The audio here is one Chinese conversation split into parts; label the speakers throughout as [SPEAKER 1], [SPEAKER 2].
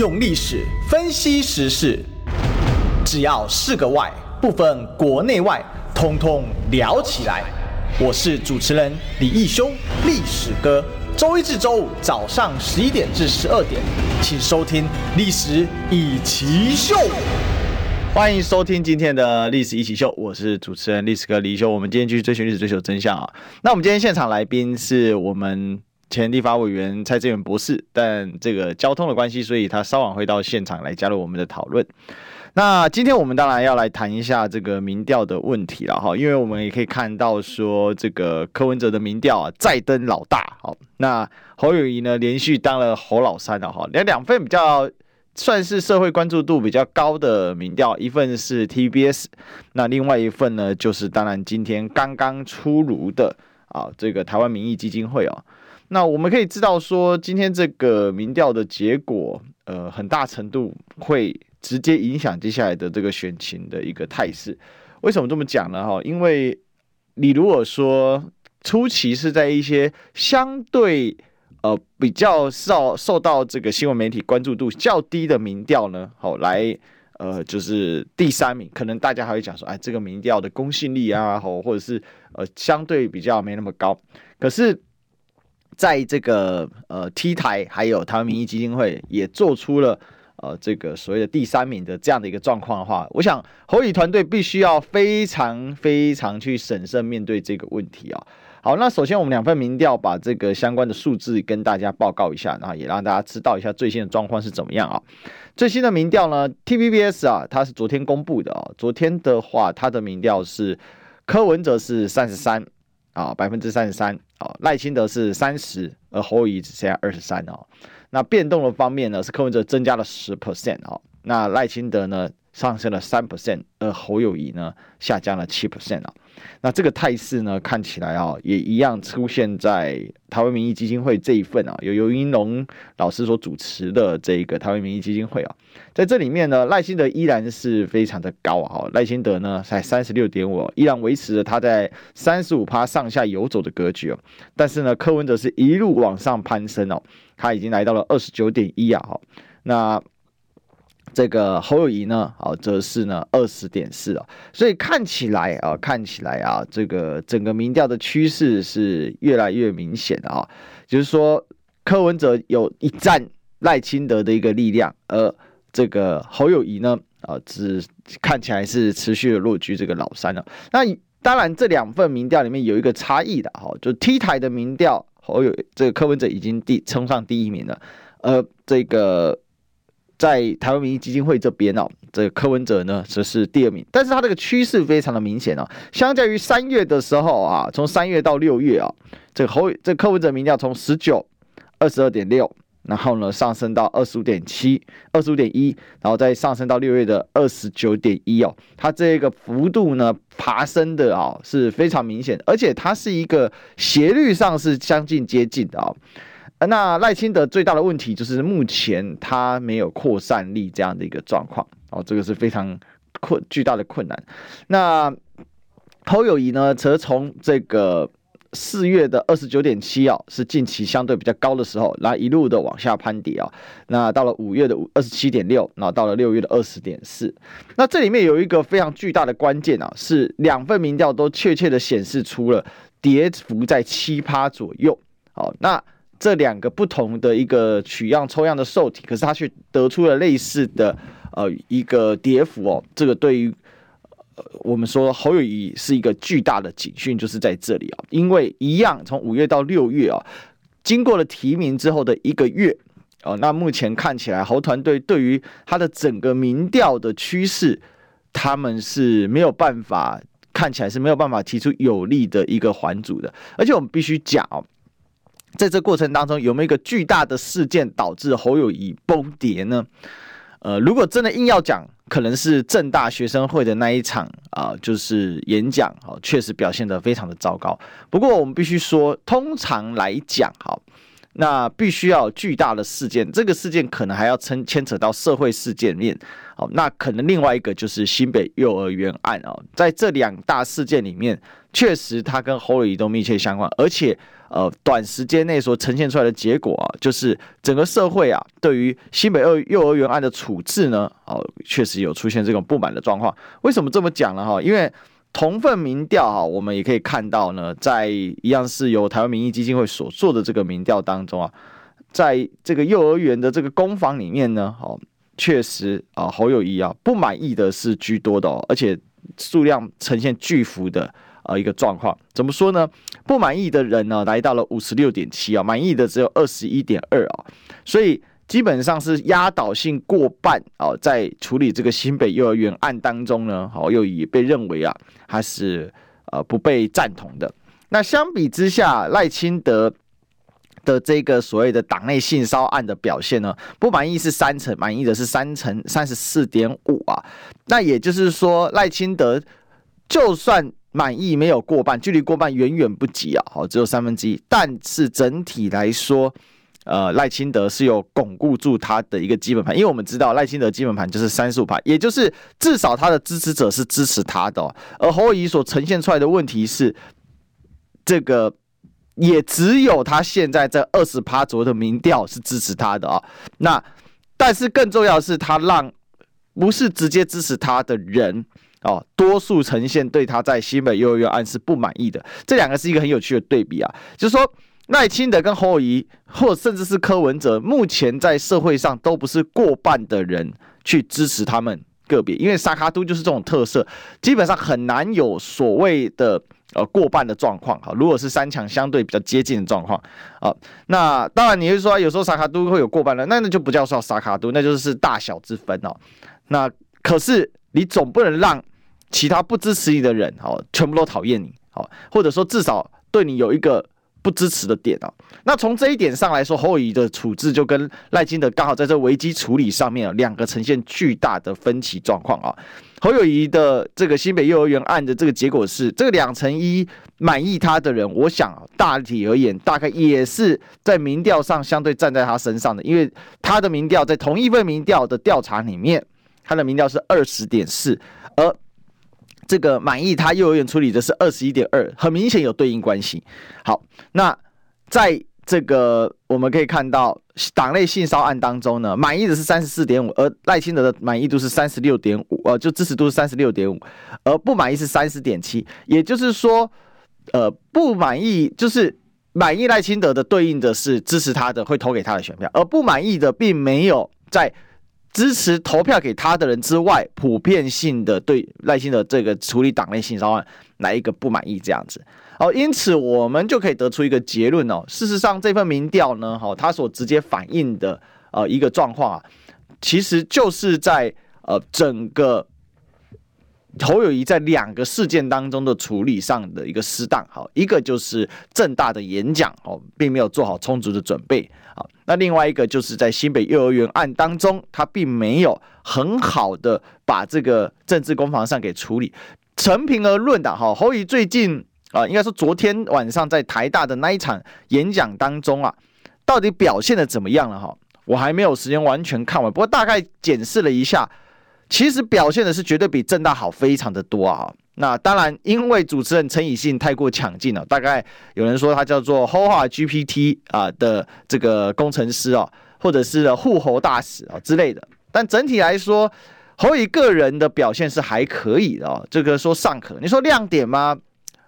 [SPEAKER 1] 用历史分析时事，只要是个“外”，不分国内外，通通聊起来。我是主持人李义修，历史哥。周一至周五早上十一点至十二点，请收听《历史易起秀》。欢迎收听今天的《历史一起秀》，我是主持人历史哥李义修。我们今天继续追寻历史，追求真相啊！那我们今天现场来宾是我们。前立法委员蔡正元博士，但这个交通的关系，所以他稍晚会到现场来加入我们的讨论。那今天我们当然要来谈一下这个民调的问题了哈，因为我们也可以看到说，这个柯文哲的民调啊再登老大，好，那侯友宜呢连续当了侯老三了哈，两两份比较算是社会关注度比较高的民调，一份是 TBS，那另外一份呢就是当然今天刚刚出炉的啊这个台湾民意基金会哦。那我们可以知道说，今天这个民调的结果，呃，很大程度会直接影响接下来的这个选情的一个态势。为什么这么讲呢？哈，因为你如果说初期是在一些相对呃比较受受到这个新闻媒体关注度较低的民调呢，好来呃就是第三名，可能大家还会讲说，哎，这个民调的公信力啊，好，或者是呃相对比较没那么高，可是。在这个呃 T 台还有台湾民意基金会也做出了呃这个所谓的第三名的这样的一个状况的话，我想侯乙团队必须要非常非常去审慎面对这个问题啊。好，那首先我们两份民调把这个相关的数字跟大家报告一下，然后也让大家知道一下最新的状况是怎么样啊。最新的民调呢，TVBS 啊，它是昨天公布的啊。昨天的话，它的民调是柯文哲是三十三。啊，百分之三十三，啊，赖清德是三十，而侯友宜只剩下二十三哦。那变动的方面呢，是柯文哲增加了十 percent 哦，那赖清德呢上升了三 percent，而侯友宜呢下降了七 percent 啊。那这个态势呢，看起来啊，也一样出现在台湾民意基金会这一份啊，由游盈隆老师所主持的这个台湾民意基金会啊，在这里面呢，赖清德依然是非常的高啊，赖清德呢才三十六点五，依然维持着他在三十五趴上下游走的格局哦，但是呢，柯文哲是一路往上攀升哦，他已经来到了二十九点一啊，那。这个侯友宜呢，啊，则是呢二十点四啊，所以看起来啊，看起来啊，这个整个民调的趋势是越来越明显的啊，就是说柯文哲有一战赖清德的一个力量，而这个侯友谊呢，啊，只看起来是持续的落居这个老三了。那当然，这两份民调里面有一个差异的哈，就 T 台的民调，侯友这个柯文哲已经第冲上第一名了，而这个。在台湾民意基金会这边哦，这个柯文哲呢则是第二名，但是他这个趋势非常的明显哦，相较于三月的时候啊，从三月到六月啊，这个侯这个柯文哲民调从十九二十二点六，然后呢上升到二十五点七，二十五点一，然后再上升到六月的二十九点一哦，它这个幅度呢爬升的啊是非常明显，而且它是一个斜率上是相近接近的啊。那赖清德最大的问题就是目前他没有扩散力这样的一个状况哦，这个是非常困巨大的困难。那侯友宜呢，则从这个四月的二十九点七啊，是近期相对比较高的时候，然后一路的往下攀跌啊。那到了五月的二十七点六，然后到了六月的二十点四。那这里面有一个非常巨大的关键啊，是两份民调都确切的显示出了跌幅在七趴左右。好，那。这两个不同的一个取样抽样的受体，可是它却得出了类似的呃一个跌幅哦。这个对于我们说侯友宜是一个巨大的警讯，就是在这里啊，因为一样从五月到六月啊，经过了提名之后的一个月哦，那目前看起来侯团队对于他的整个民调的趋势，他们是没有办法看起来是没有办法提出有力的一个还阻的，而且我们必须讲。在这过程当中，有没有一个巨大的事件导致侯友宜崩跌呢？呃，如果真的硬要讲，可能是正大学生会的那一场啊、就是演讲，确实表现得非常的糟糕。不过我们必须说，通常来讲，哈，那必须要巨大的事件，这个事件可能还要牵牵扯到社会事件面。好，那可能另外一个就是新北幼儿园案啊，在这两大事件里面，确实它跟侯友宜都密切相关，而且呃，短时间内所呈现出来的结果啊，就是整个社会啊，对于新北幼幼儿园案的处置呢，哦，确实有出现这种不满的状况。为什么这么讲呢？哈，因为同份民调哈，我们也可以看到呢，在一样是由台湾民意基金会所做的这个民调当中啊，在这个幼儿园的这个攻防里面呢，哦。确实啊，侯友宜啊不满意的是居多的哦，而且数量呈现巨幅的呃一个状况。怎么说呢？不满意的人呢来到了五十六点七啊，满意的只有二十一点二啊，所以基本上是压倒性过半哦。在处理这个新北幼儿园案当中呢，侯友宜被认为啊他是呃不被赞同的。那相比之下，赖清德。的这个所谓的党内性骚案的表现呢，不满意是三成，满意的是三成三十四点五啊。那也就是说，赖清德就算满意没有过半，距离过半远远不及啊，好，只有三分之一。但是整体来说，呃，赖清德是有巩固住他的一个基本盘，因为我们知道赖清德基本盘就是三十五趴，也就是至少他的支持者是支持他的。而侯友宜所呈现出来的问题是这个。也只有他现在这二十趴左右的民调是支持他的啊，那但是更重要的是，他让不是直接支持他的人哦，多数呈现对他在新北幼儿园案是不满意的。这两个是一个很有趣的对比啊，就是说赖清德跟侯友宜，或甚至是柯文哲，目前在社会上都不是过半的人去支持他们个别，因为沙卡都就是这种特色，基本上很难有所谓的。呃，过半的状况哈，如果是三强相对比较接近的状况啊，那当然你会说有时候沙卡都会有过半的，那那就不叫说沙卡都，那就是大小之分哦。那可是你总不能让其他不支持你的人哦，全部都讨厌你哦，或者说至少对你有一个不支持的点啊。那从这一点上来说，侯友宜的处置就跟赖清德刚好在这危机处理上面啊两个呈现巨大的分歧状况啊。侯友宜的这个新北幼儿园案的这个结果是，这个两成一满意他的人，我想大体而言，大概也是在民调上相对站在他身上的，因为他的民调在同一份民调的调查里面，他的民调是二十点四，而这个满意他幼儿园处理的是二十一点二，很明显有对应关系。好，那在。这个我们可以看到，党内性骚案当中呢，满意的是三十四点五，而赖清德的满意度是三十六点五，呃，就支持度是三十六点五，而不满意是三十点七，也就是说，呃，不满意就是满意赖清德的对应的是支持他的会投给他的选票，而不满意的并没有在支持投票给他的人之外，普遍性的对赖清德这个处理党内性骚案来一个不满意这样子。哦，因此我们就可以得出一个结论哦。事实上，这份民调呢，哈，它所直接反映的呃一个状况啊，其实就是在呃整个侯友宜在两个事件当中的处理上的一个失当。好，一个就是政大的演讲哦，并没有做好充足的准备。好，那另外一个就是在新北幼儿园案当中，他并没有很好的把这个政治攻防上给处理。承平而论的哈，侯友宜最近。啊，应该说昨天晚上在台大的那一场演讲当中啊，到底表现的怎么样了哈？我还没有时间完全看完，不过大概检视了一下，其实表现的是绝对比正大好非常的多啊。那当然，因为主持人陈以信太过抢镜了，大概有人说他叫做 “Hoa GPT” 啊的这个工程师啊，或者是护侯大使啊之类的。但整体来说，侯乙个人的表现是还可以的哦，这个说尚可。你说亮点吗？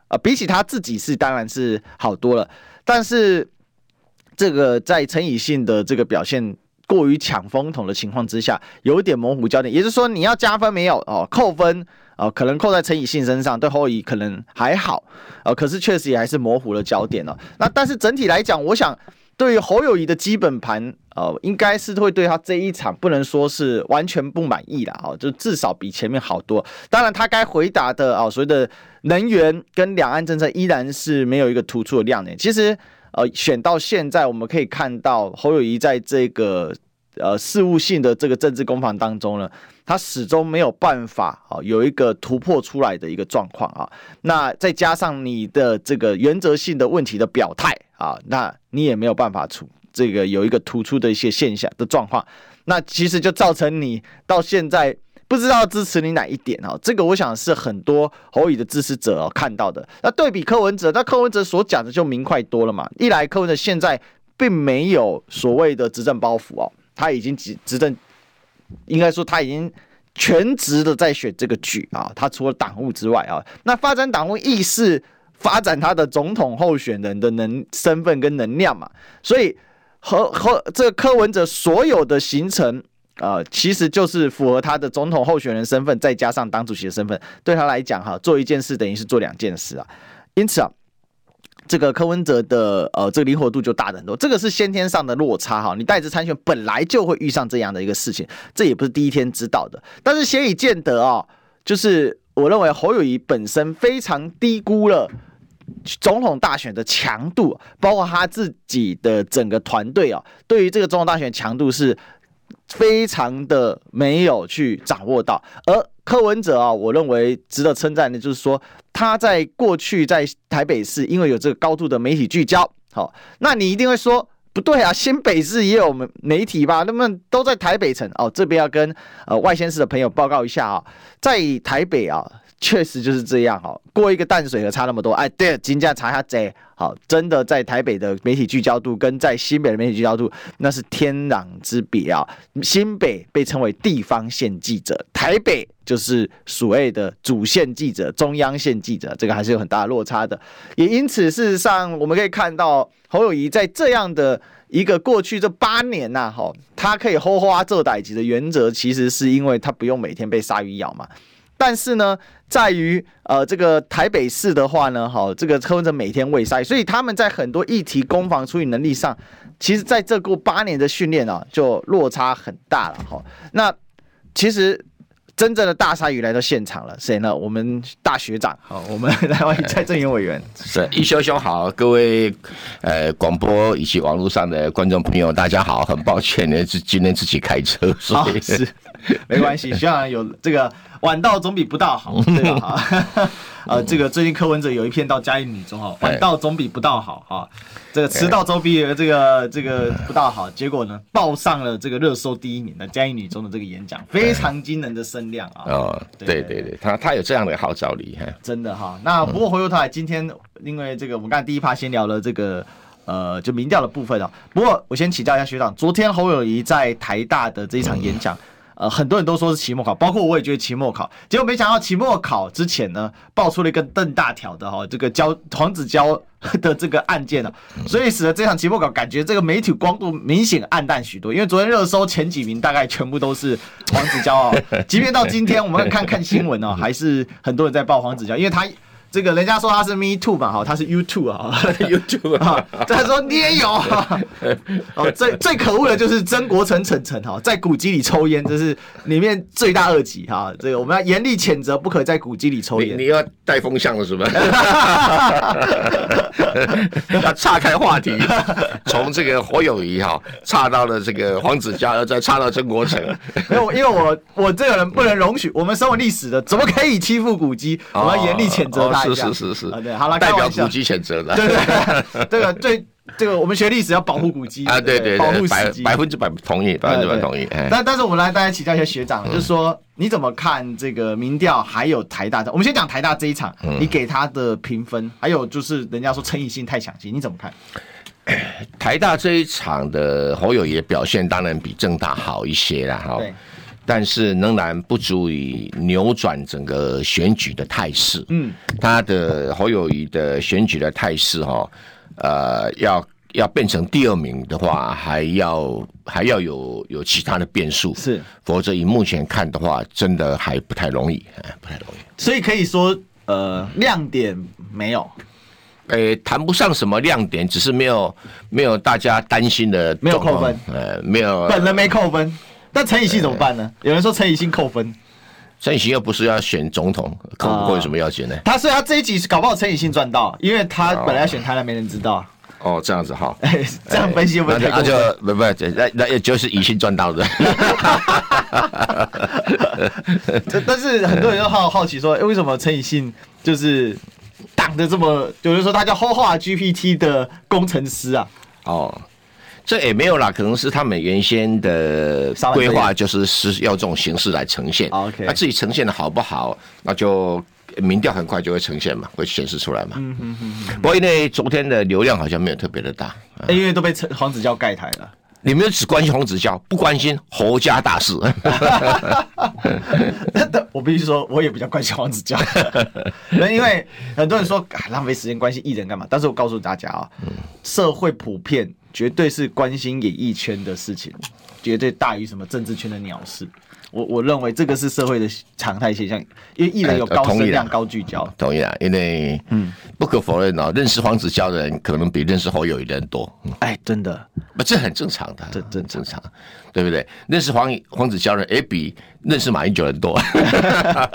[SPEAKER 1] 啊，比起他自己是当然是好多了，但是这个在陈以信的这个表现过于抢风头的情况之下，有一点模糊焦点。也就是说，你要加分没有哦，扣分哦，可能扣在陈以信身上，对侯友宜可能还好哦，可是确实也还是模糊了焦点哦。那但是整体来讲，我想。对于侯友宜的基本盘，呃，应该是会对他这一场不能说是完全不满意啦，哦，就至少比前面好多。当然，他该回答的啊，所谓的能源跟两岸政策依然是没有一个突出的亮点。其实，呃，选到现在，我们可以看到侯友谊在这个呃事务性的这个政治攻防当中呢，他始终没有办法啊有一个突破出来的一个状况啊。那再加上你的这个原则性的问题的表态。啊，那你也没有办法出这个有一个突出的一些现象的状况，那其实就造成你到现在不知道支持你哪一点哦。这个我想是很多侯乙的支持者哦看到的。那对比柯文哲，那柯文哲所讲的就明快多了嘛。一来柯文哲现在并没有所谓的执政包袱哦，他已经执执政，应该说他已经全职的在选这个局啊。他除了党务之外啊，那发展党务亦是。发展他的总统候选人的能身份跟能量嘛，所以和和这个柯文哲所有的行程、呃，其实就是符合他的总统候选人身份，再加上党主席的身份，对他来讲哈，做一件事等于是做两件事啊。因此啊，这个柯文哲的呃这个灵活度就大很多，这个是先天上的落差哈。你带着参选本来就会遇上这样的一个事情，这也不是第一天知道的，但是显以见得啊，就是我认为侯友宜本身非常低估了。总统大选的强度，包括他自己的整个团队啊，对于这个总统大选强度是非常的没有去掌握到。而柯文哲啊，我认为值得称赞的，就是说他在过去在台北市，因为有这个高度的媒体聚焦，好，那你一定会说不对啊，新北市也有媒体吧？那么都在台北城哦，这边要跟呃外县市的朋友报告一下啊，在台北啊。确实就是这样哈，过一个淡水河差那么多。哎，对了，金价查下贼，好，真的在台北的媒体聚焦度跟在新北的媒体聚焦度那是天壤之别啊。新北被称为地方线记者，台北就是所谓的主线记者、中央线记者，这个还是有很大的落差的。也因此，事实上我们可以看到侯友宜在这样的一个过去这八年呐，哈，他可以好好做代志的原则，其实是因为他不用每天被鲨鱼咬嘛。但是呢，在于呃这个台北市的话呢，哈，这个车文哲每天未赛，所以他们在很多议题攻防处理能力上，其实在这过八年的训练啊，就落差很大了哈。那其实真正的大鲨鱼来到现场了，谁呢？我们大学长，好，我们来欢迎蔡正元委员。
[SPEAKER 2] 是一修兄好，各位呃广播以及网络上的观众朋友，大家好，很抱歉呢，是今天自己开车，所以
[SPEAKER 1] 是没关系，希望有这个。晚到总比不到好，对吧？哈，呃，这个最近柯文哲有一篇到嘉义女中哈，晚到总比不到好哈。这个迟到总比这个这个不到好，结果呢，报上了这个热搜第一名的嘉义女中的这个演讲，非常惊人的声量啊。哦，
[SPEAKER 2] 对对对，他他有这样的号召力哈。
[SPEAKER 1] 真的哈，那不过回过头来，今天因为这个我们刚才第一趴先聊了这个呃就民调的部分啊。不过我先请教一下学长，昨天侯友谊在台大的这一场演讲。呃，很多人都说是期末考，包括我也觉得期末考，结果没想到期末考之前呢，爆出了一个邓大条的哈，这个交黄子佼 的这个案件呢，所以使得这场期末考感觉这个媒体光度明显暗淡许多，因为昨天热搜前几名大概全部都是黄子佼啊，即便到今天我们看看新闻哦，还是很多人在报黄子佼，因为他。这个人家说他是 Me Too 嘛，哈，他是 You Too 啊，YouTube 啊，他说你也有，哦，最最可恶的就是曾国成陈晨哈，在古籍里抽烟，这是里面最大恶极哈，这个我们要严厉谴责，不可在古籍里抽烟。
[SPEAKER 2] 你要带风向了是吧？要岔开话题，从这个火友谊哈，岔到了这个黄子佼，再岔到曾国成。
[SPEAKER 1] 因为因为我我这个人不能容许，我们身为历史的，怎么可以欺负古籍？我们要严厉谴责他。
[SPEAKER 2] 是是是是，
[SPEAKER 1] 对，好了，
[SPEAKER 2] 代表古迹谴责的，
[SPEAKER 1] 对对对，这个对这个我们学历史要保护古迹
[SPEAKER 2] 啊，对对，保护百百分之百同意，百分之百同意。
[SPEAKER 1] 但但是我们来大家请教一下学长，就是说你怎么看这个民调，还有台大的？我们先讲台大这一场，你给他的评分，还有就是人家说陈以信太抢戏，你怎么看？
[SPEAKER 2] 台大这一场的侯友宜表现当然比正大好一些了哈。但是仍然不足以扭转整个选举的态势。嗯，他的侯友谊的选举的态势哈，呃，要要变成第二名的话，还要还要有有其他的变数。是，否则以目前看的话，真的还不太容易，不太容易。
[SPEAKER 1] 所以可以说，呃，亮点没有，
[SPEAKER 2] 诶，谈不上什么亮点，只是没有没有大家担心的，
[SPEAKER 1] 没有扣分，
[SPEAKER 2] 呃，没有，
[SPEAKER 1] 本人没扣分。那陈以信怎么办呢？有人说陈以信扣分，
[SPEAKER 2] 陈以信又不是要选总统，扣不扣有什么要紧呢？
[SPEAKER 1] 他所以他这一集是搞不好陈以信赚到，因为他本来要选台南，没人知道。
[SPEAKER 2] 哦，这样子哈，
[SPEAKER 1] 这样分析不对，
[SPEAKER 2] 那就不不，那那也就是以信赚到的。
[SPEAKER 1] 但是很多人都好好奇说，为什么陈以信就是挡的这么，有人说他叫 Hoha GPT 的工程师啊。
[SPEAKER 2] 哦，这也没有啦，可能是他们原先的规划就是是要这种形式来呈现。
[SPEAKER 1] OK，
[SPEAKER 2] 那自己呈现的好不好，那就民调很快就会呈现嘛，会显示出来嘛。嗯嗯嗯。不过因为昨天的流量好像没有特别的大，
[SPEAKER 1] 因为都被黄子佼盖台了。
[SPEAKER 2] 你们只关心黄子佼，不关心侯家大事。
[SPEAKER 1] 我必须说，我也比较关心黄子佼，因为很多人说啊，浪费时间关心艺人干嘛？但是我告诉大家啊，社会普遍绝对是关心演艺圈的事情，绝对大于什么政治圈的鸟事。我我认为这个是社会的常态现象，因为艺人有高声量、高聚焦。
[SPEAKER 2] 同意啊，因为嗯，不可否认哦，认识黄子佼的人可能比认识侯友宜的人多。
[SPEAKER 1] 哎，真的，
[SPEAKER 2] 不，这很正常的，
[SPEAKER 1] 这正正常，
[SPEAKER 2] 对不对？认识黄黄子佼的人，也，比认识马英九的人多。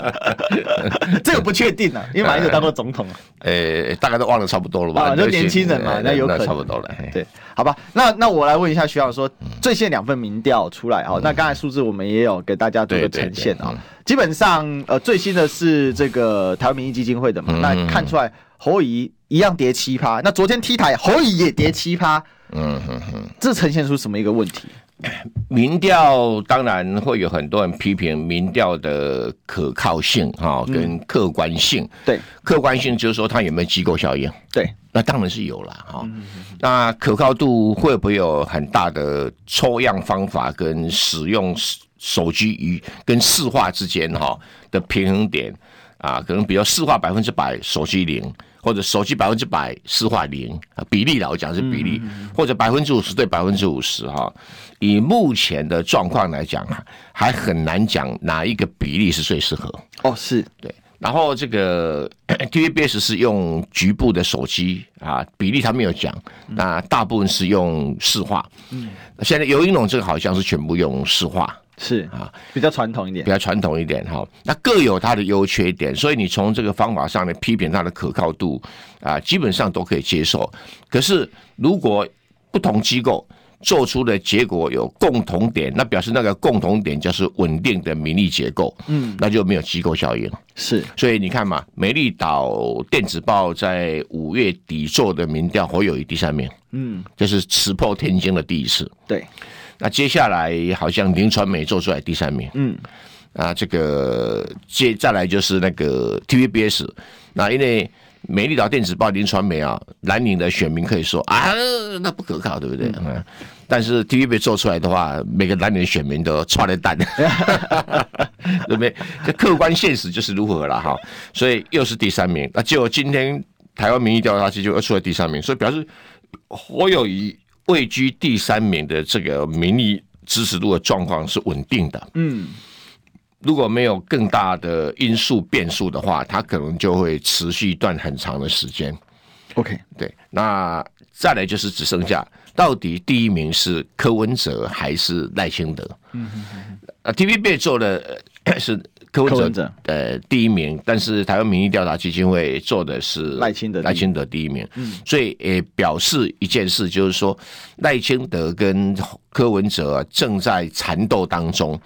[SPEAKER 1] 这个不确定啊，因为马英九当过总统啊。
[SPEAKER 2] 呃，大概都忘了差不多了吧？
[SPEAKER 1] 啊，就年轻人嘛，那有可能
[SPEAKER 2] 差不多了。
[SPEAKER 1] 对，好吧，那那我来问一下徐老师说，最新两份民调出来啊，那刚才数字我们也有给大家做个呈现啊。基本上，呃，最新的是这个台湾民意基金会的嘛，那看出来侯怡一样跌七趴，那昨天 T 台侯怡也跌七趴，嗯哼哼，这呈现出什么一个问题？
[SPEAKER 2] 民调当然会有很多人批评民调的可靠性哈，跟客观性。嗯、
[SPEAKER 1] 对，
[SPEAKER 2] 客观性就是说它有没有机构效应。
[SPEAKER 1] 对，
[SPEAKER 2] 那当然是有了哈。嗯、那可靠度会不会有很大的抽样方法跟使用手机与跟市话之间哈的平衡点啊？可能比如市话百分之百，手机零。或者手机百分之百市话零比例来讲是比例，或者百分之五十对百分之五十哈。以目前的状况来讲啊，还很难讲哪一个比例是最适合。
[SPEAKER 1] 哦，是
[SPEAKER 2] 对。然后这个 TVBS 是用局部的手机啊，比例他没有讲。那大部分是用市话。嗯。现在游盈隆这个好像是全部用市话。
[SPEAKER 1] 是啊，比较传统一点，
[SPEAKER 2] 比较传统一点哈。那各有它的优缺点，所以你从这个方法上面批评它的可靠度啊，基本上都可以接受。可是如果不同机构做出的结果有共同点，那表示那个共同点就是稳定的民意结构，嗯，那就没有机构效应。
[SPEAKER 1] 是，
[SPEAKER 2] 所以你看嘛，美丽岛电子报在五月底做的民调，侯友谊第三名，嗯，就是石破天惊的第一次。
[SPEAKER 1] 对。
[SPEAKER 2] 那接下来好像林传媒做出来第三名，嗯，啊，这个接再来就是那个 TVBS，那因为美丽岛电子报林传媒啊，蓝领的选民可以说啊，那不可靠，对不对？嗯，但是 TVB 做出来的话，每个蓝领的选民都踹了蛋，对不对？这客观现实就是如何了哈，所以又是第三名。那结果今天台湾民意调查机就又出来第三名，所以表示侯友宜。位居第三名的这个民意支持度的状况是稳定的。嗯，如果没有更大的因素变数的话，它可能就会持续一段很长的时间。
[SPEAKER 1] OK，
[SPEAKER 2] 对，那再来就是只剩下到底第一名是柯文哲还是赖清德？嗯嗯嗯。啊，TVB 做的是。柯文哲呃第一名，但是台湾民意调查基金会做的是赖清德赖清德第一名，嗯，所以也表示一件事，就是说赖清德跟柯文哲正在缠斗当中。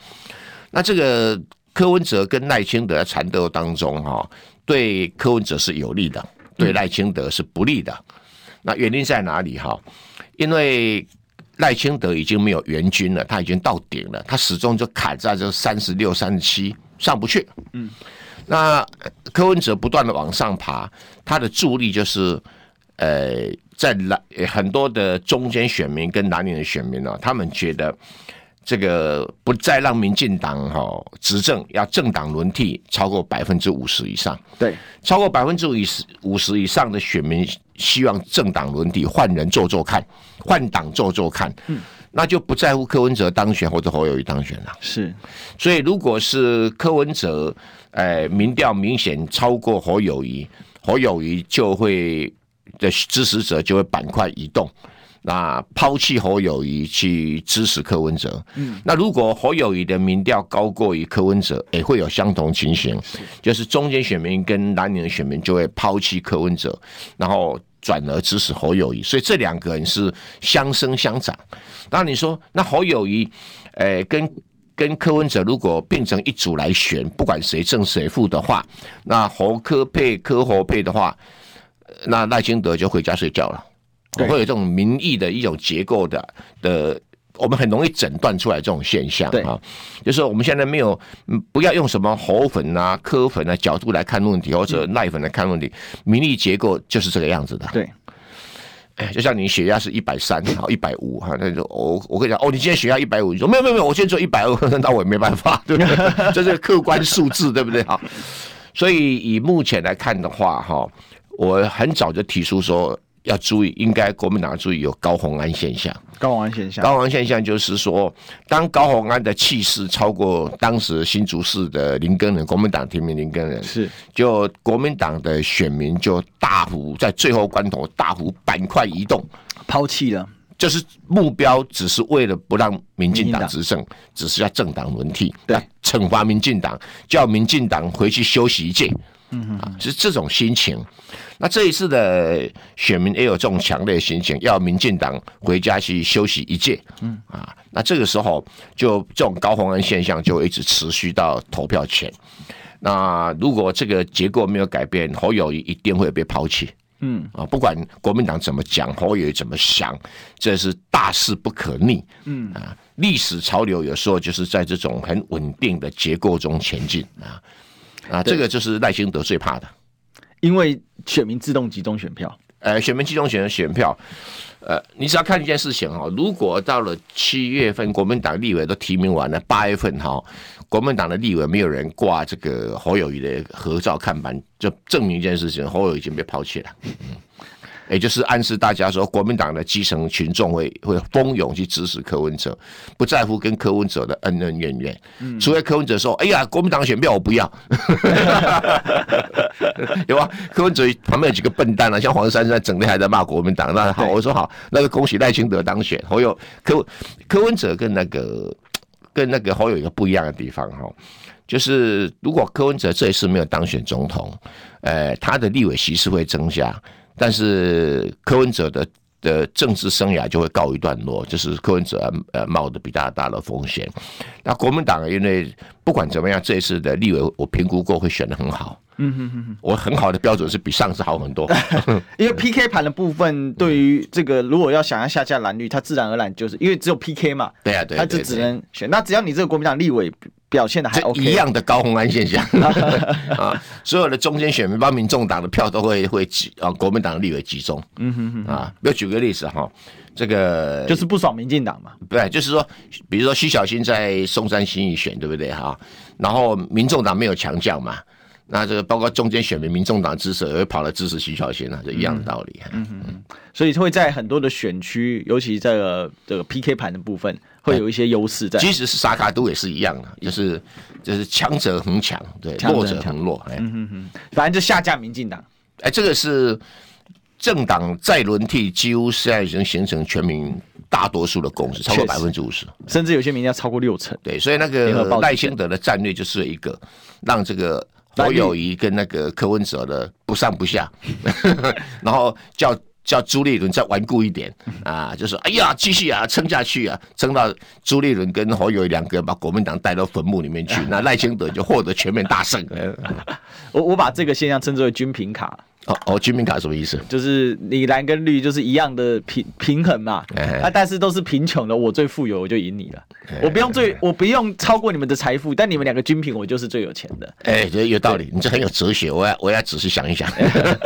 [SPEAKER 2] 那这个柯文哲跟赖清德在缠斗当中，哈，对柯文哲是有利的，对赖清德是不利的。那原因在哪里？哈，因为赖清德已经没有援军了，他已经到顶了，他始终就卡在这三十六、三十七。上不去，嗯，那柯文哲不断的往上爬，他的助力就是，呃，在蓝很多的中间选民跟蓝领的选民呢，他们觉得这个不再让民进党哈执政，要政党轮替超过百分之五十以上，
[SPEAKER 1] 对，
[SPEAKER 2] 超过百分之五十五十以上的选民希望政党轮替，换人做做看，换党做做看，嗯。那就不在乎柯文哲当选或者侯友谊当选了。
[SPEAKER 1] 是，
[SPEAKER 2] 所以如果是柯文哲，呃，民调明显超过侯友谊，侯友谊就会的支持者就会板块移动，那抛弃侯友谊去支持柯文哲。嗯，那如果侯友谊的民调高过于柯文哲，也会有相同情形，就是中间选民跟蓝营的选民就会抛弃柯文哲，然后。转而支持侯友谊，所以这两个人是相生相长。那你说，那侯友谊，诶，跟跟柯文哲如果变成一组来选，不管谁胜谁负的话，那侯柯配柯侯配的话，那赖清德就回家睡觉了。会有这种民意的一种结构的的，我们很容易诊断出来这种现象啊，就是我们现在没有，不要用什么喉粉啊、科粉啊角度来看问题，或者赖粉来看问题，民意结构就是这个样子的。
[SPEAKER 1] 对，
[SPEAKER 2] 哎，就像你血压是一百三，好一百五哈，那就我我跟你讲，哦，你今天血压一百五，你说没有没有没有，我今天做一百二，那我也没办法，对不对？这是客观数字，对不对？好，所以以目前来看的话，哈，我很早就提出说。要注意，应该国民党注意有高虹安现象。
[SPEAKER 1] 高虹安现象，
[SPEAKER 2] 高虹安现象就是说，当高虹安的气势超过当时新竹市的林根人，国民党提名林根人，
[SPEAKER 1] 是。
[SPEAKER 2] 就国民党的选民就大幅在最后关头大幅板块移动，
[SPEAKER 1] 抛弃了，
[SPEAKER 2] 就是目标只是为了不让民进党执政，只是要政党轮替，
[SPEAKER 1] 对，
[SPEAKER 2] 惩罚民进党，叫民进党回去休息一届。嗯哼，是这种心情。那这一次的选民也有这种强烈的心情，要民进党回家去休息一届。嗯啊，那这个时候就这种高红安现象就一直持续到投票前。那如果这个结构没有改变，侯友谊一定会被抛弃。嗯啊，不管国民党怎么讲，侯友谊怎么想，这是大势不可逆。嗯啊，历史潮流有时候就是在这种很稳定的结构中前进啊。啊，这个就是赖清德最怕的，
[SPEAKER 1] 因为选民自动集中选票。
[SPEAKER 2] 呃，选民集中选的选票，呃，你只要看一件事情哈，如果到了七月份，国民党立委都提名完了，八月份哈，国民党的立委没有人挂这个侯友谊的合照看板，就证明一件事情，侯友宜已经被抛弃了。嗯。也就是暗示大家说，国民党的基层群众会会蜂拥去支持柯文哲，不在乎跟柯文哲的恩恩怨怨。嗯，除非柯文哲说：“哎呀，国民党的选票我不要。”有啊，柯文哲旁边有几个笨蛋啊，像黄珊珊整天还在骂国民党。那好，我说好，那个恭喜赖清德当选。侯友柯柯文哲跟那个跟那个侯友有一个不一样的地方哈，就是如果柯文哲这一次没有当选总统，呃，他的立委席次会增加。但是柯文哲的的政治生涯就会告一段落，就是柯文哲呃冒的比较大的风险。那国民党因为不管怎么样，这一次的立委我评估过会选的很好。嗯哼哼，我很好的标准是比上次好很多。
[SPEAKER 1] 因为 PK 盘的部分，对于这个如果要想要下架蓝绿，它自然而然就是因为只有 PK 嘛。
[SPEAKER 2] 对啊，对，
[SPEAKER 1] 他就只能选。那只要你这个国民党立委。表现的还 OK，
[SPEAKER 2] 一样的高虹安现象。啊，所有的中间选民帮民众党的票都会会集啊，国民党的立委集中，嗯哼哼。啊，比如举个例子哈，这个
[SPEAKER 1] 就是不爽民进党嘛，
[SPEAKER 2] 对，就是说，比如说徐小新在松山新义选，对不对？哈？然后民众党没有强将嘛，那这个包括中间选民民众党支持也会跑来支持徐小新啊，这一样的道理，嗯哼哼，
[SPEAKER 1] 所以会在很多的选区，尤其这个这个 PK 盘的部分。会有一些优势在，
[SPEAKER 2] 即使是沙卡都也是一样的，就是就是强者恒强，对，弱者恒弱，哎，嗯
[SPEAKER 1] 嗯，反正就下架民进党，
[SPEAKER 2] 哎，这个是政党再轮替，几乎现在已经形成全民大多数的共识，超过百分之五十，
[SPEAKER 1] 甚至有些民调超过六成，
[SPEAKER 2] 对，所以那个赖清德的战略就是一个让这个侯友谊跟那个柯文哲的不上不下，然后叫。叫朱立伦再顽固一点啊，就是哎呀，继续啊，撑下去啊，撑到朱立伦跟侯友宜两个把国民党带到坟墓里面去，那赖清德就获得全面大胜。
[SPEAKER 1] 我我把这个现象称之为军品卡。
[SPEAKER 2] 哦哦，军民卡什么意思？
[SPEAKER 1] 就是你蓝跟绿就是一样的平平衡嘛，啊，但是都是贫穷的，我最富有，我就赢你了。我不用最，我不用超过你们的财富，但你们两个均平，我就是最有钱的。
[SPEAKER 2] 哎，有道理，你这很有哲学，我要我要仔细想一想。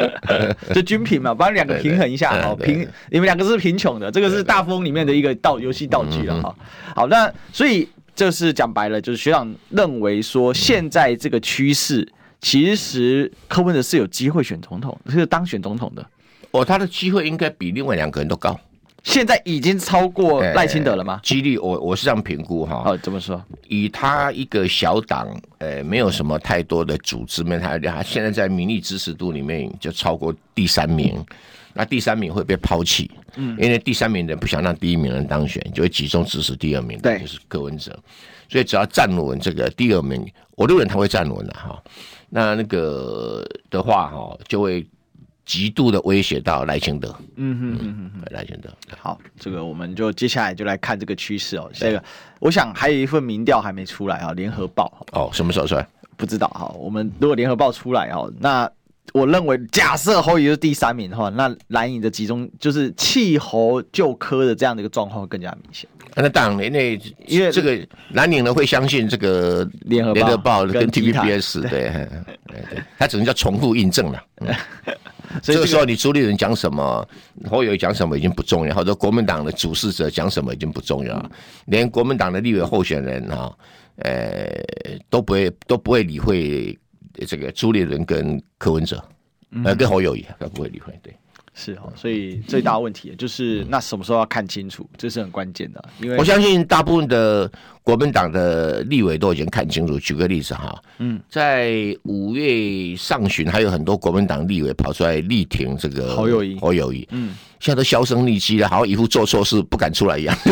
[SPEAKER 1] 就均平嘛，把两个平衡一下，好平，你们两个是贫穷的，这个是大富翁里面的一个道游戏道具了哈。好，那所以就是讲白了，就是学长认为说现在这个趋势。其实柯文哲是有机会选总统，是当选总统的。
[SPEAKER 2] 哦，他的机会应该比另外两个人都高。
[SPEAKER 1] 现在已经超过赖清德了吗？
[SPEAKER 2] 几率，我我是这样评估哈。
[SPEAKER 1] 哦，怎么说？
[SPEAKER 2] 以他一个小党，呃，没有什么太多的组织面，他他现在在民意支持度里面就超过第三名。那第三名会被抛弃，嗯，因为第三名的人不想让第一名人当选，就会集中支持第二名，对，就是柯文哲。所以只要站稳这个第二名，我认为他会站稳的哈。那那个的话哈，就会极度的威胁到赖清德。嗯哼嗯哼，赖清德。
[SPEAKER 1] 好，这个我们就接下来就来看这个趋势哦。这个我想还有一份民调还没出来啊，联合报。
[SPEAKER 2] 哦，什么时候出来？
[SPEAKER 1] 不知道哈。我们如果联合报出来哦，那我认为，假设侯友是第三名的话，那蓝营的集中就是弃侯就科的这样的一个状况会更加明显。
[SPEAKER 2] 那当然，那因为这个蓝营呢会相信这个联合联合报跟 TVBS，对对对，他只能叫重复印证了。所以这个时候你朱立伦讲什么，侯友宜讲什么已经不重要，或者国民党的主事者讲什么已经不重要，连国民党的立委候选人啊，呃，都不会都不会理会。这个朱立伦跟柯文哲，呃，跟侯友谊，他不会离婚。对，
[SPEAKER 1] 是哦，所以最大问题就是，那什么时候要看清楚，这是很关键的。因为
[SPEAKER 2] 我相信大部分的国民党的立委都已经看清楚。举个例子哈，嗯，在五月上旬，还有很多国民党立委跑出来力挺这个
[SPEAKER 1] 侯友谊，
[SPEAKER 2] 侯友谊，嗯。现在都销声匿迹了，好像一副做错事不敢出来一样。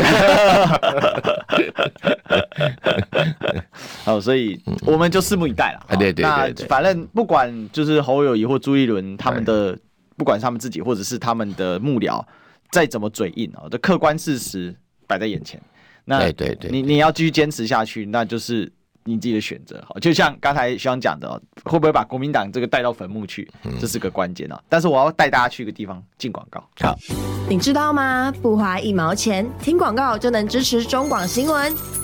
[SPEAKER 1] 好，所以我们就拭目以待了。
[SPEAKER 2] 对对对，
[SPEAKER 1] 那反正不管就是侯友谊或朱一伦他们的，不管是他们自己或者是他们的幕僚，再怎么嘴硬啊，这客观事实摆在眼前。那对对对，你你要继续坚持下去，那就是。你自己的选择，好，就像刚才学长讲的，会不会把国民党这个带到坟墓去，这是个关键啊。但是我要带大家去一个地方进广告。好，
[SPEAKER 3] 你知道吗？不花一毛钱，听广告就能支持中广新闻。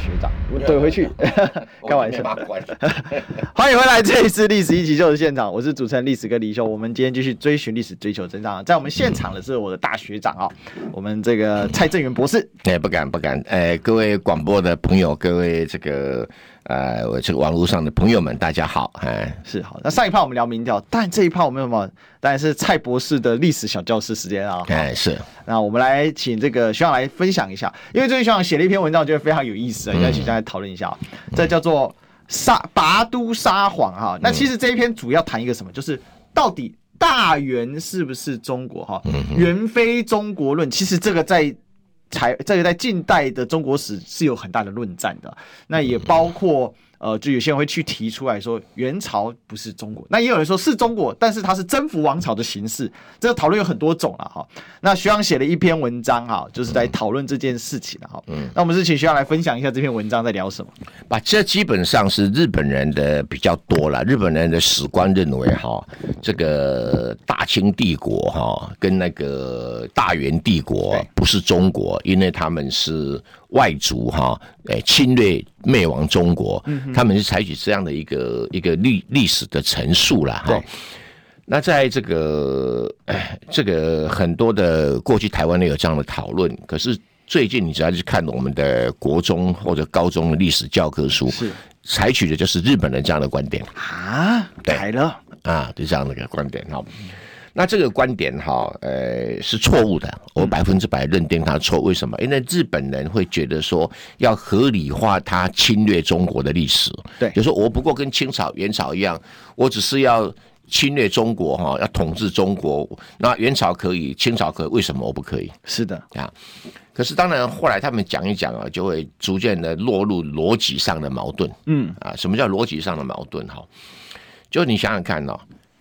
[SPEAKER 1] 学长？我怼回去，开玩笑。欢迎回来，这一次《历史一起 SHOW》的现场，我是主持人历史哥李易修。我们今天继续追寻历史，追求真相。在我们现场的是我的大学长啊，我们这个蔡正元博士。
[SPEAKER 2] 哎，不敢不敢。哎，各位广播的朋友，各位这个。呃，我这个网络上的朋友们，大家好，哎，
[SPEAKER 1] 是好。那上一趴我们聊民调，但这一趴我们有什么？当然是蔡博士的历史小教室时间啊。
[SPEAKER 2] 哎，是。
[SPEAKER 1] 那我们来请这个学长来分享一下，因为最近学长写了一篇文章，我觉得非常有意思啊，要请大家讨论一下。嗯、这叫做撒拔都撒谎哈。那其实这一篇主要谈一个什么？就是到底大元是不是中国哈？元非中国论，其实这个在。才这个在近代的中国史是有很大的论战的，那也包括。呃，就有些人会去提出来说，元朝不是中国，那也有人说是中国，但是它是征服王朝的形式。这个讨论有很多种了哈。那徐阳写了一篇文章哈，就是在讨论这件事情哈。嗯，那我们是请徐阳来分享一下这篇文章在聊什么？
[SPEAKER 2] 把这基本上是日本人的比较多了，日本人的史观认为哈，这个大清帝国哈跟那个大元帝国不是中国，因为他们是。外族哈，诶，侵略灭亡中国，他们是采取这样的一个一个历历史的陈述了哈。那在这个这个很多的过去台湾呢有这样的讨论，可是最近你只要去看我们的国中或者高中的历史教科书，是。采取的就是日本人这样的观点。
[SPEAKER 1] 啊，改了。
[SPEAKER 2] 啊，就这样的一个观点哈。那这个观点哈，呃，是错误的，我百分之百认定它错。为什么？因为日本人会觉得说要合理化他侵略中国的历史，对，就说我不过跟清朝、元朝一样，我只是要侵略中国哈，要统治中国。那元朝可以，清朝可以，为什么我不可以？
[SPEAKER 1] 是的
[SPEAKER 2] 啊。可是当然后来他们讲一讲啊，就会逐渐的落入逻辑上的矛盾。嗯啊，什么叫逻辑上的矛盾？哈，就你想想看哦。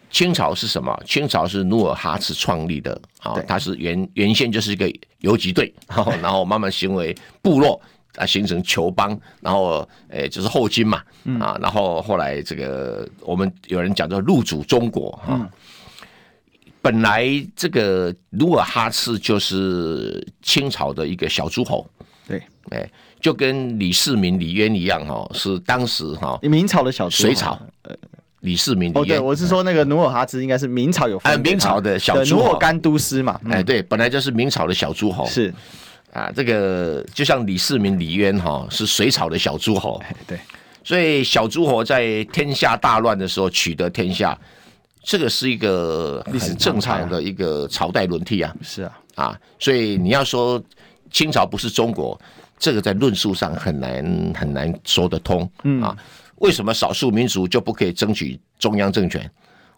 [SPEAKER 2] 清朝是什么？清朝是努尔哈赤创立的，啊，它是原原先就是一个游击队，然后慢慢行为部落啊，形成酋邦，然后诶就是后金嘛，啊，然后后来这个我们有人讲叫入主中国哈，本来这个努尔哈赤就是清朝的一个小诸侯，
[SPEAKER 1] 对，
[SPEAKER 2] 诶，就跟李世民、李渊一样哈，是当时哈
[SPEAKER 1] 明朝的小
[SPEAKER 2] 隋朝。李世民
[SPEAKER 1] 哦，对，我是说那个努尔哈赤应该是明朝有
[SPEAKER 2] 哎，明朝的小诸侯，
[SPEAKER 1] 努尔干都司嘛，
[SPEAKER 2] 哎，对，本来就是明朝的小诸侯。
[SPEAKER 1] 是。
[SPEAKER 2] 啊，这个就像李世民、李渊哈是隋朝的小诸侯，
[SPEAKER 1] 对，
[SPEAKER 2] 所以小诸侯在天下大乱的时候取得天下，这个是一个很正常的一个朝代轮替啊，
[SPEAKER 1] 是啊，
[SPEAKER 2] 啊，所以你要说清朝不是中国，这个在论述上很难很难说得通，嗯。啊。为什么少数民族就不可以争取中央政权？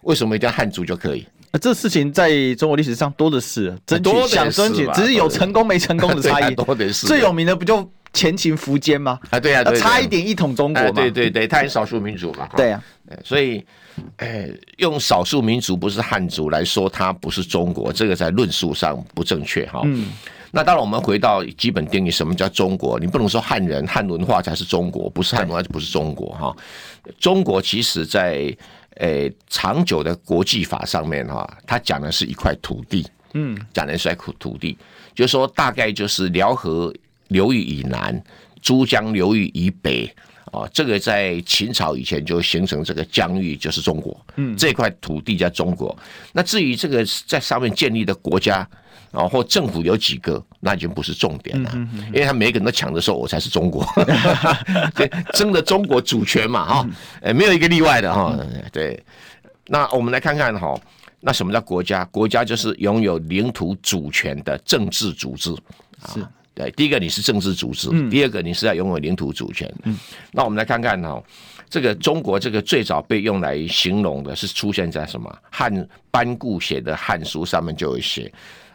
[SPEAKER 2] 为什么一定要汉族就可以？
[SPEAKER 1] 啊，这事情在中国历史上多的是，争取想争取，只是有成功没成功的差异。
[SPEAKER 2] 多的是。
[SPEAKER 1] 最有名的不就前秦苻坚吗？
[SPEAKER 2] 啊，对啊，
[SPEAKER 1] 差一点一统中国嘛。
[SPEAKER 2] 对对对，他是少数民族嘛。
[SPEAKER 1] 对啊，
[SPEAKER 2] 所以，哎，用少数民族不是汉族来说，他不是中国，这个在论述上不正确哈。嗯。那当然，我们回到基本定义，什么叫中国？你不能说汉人、汉文化才是中国，不是汉文化就不是中国哈。中国其实在。诶、欸，长久的国际法上面哈，它讲的是一块土地，嗯，讲的是一块土地，就是说大概就是辽河流域以南、珠江流域以北啊，这个在秦朝以前就形成这个疆域，就是中国，嗯，这块土地叫中国。那至于这个在上面建立的国家。然后或政府有几个，那已经不是重点了，因为他每个人都抢的时候，我才是中国，对，争的中国主权嘛，哈，哎，没有一个例外的哈，对。那我们来看看哈，那什么叫国家？国家就是拥有领土主权的政治组织，是对。第一个你是政治组织，第二个你是要拥有领土主权。嗯，那我们来看看哈，这个中国这个最早被用来形容的是出现在什么汉班固写的《汉书》上面就有写。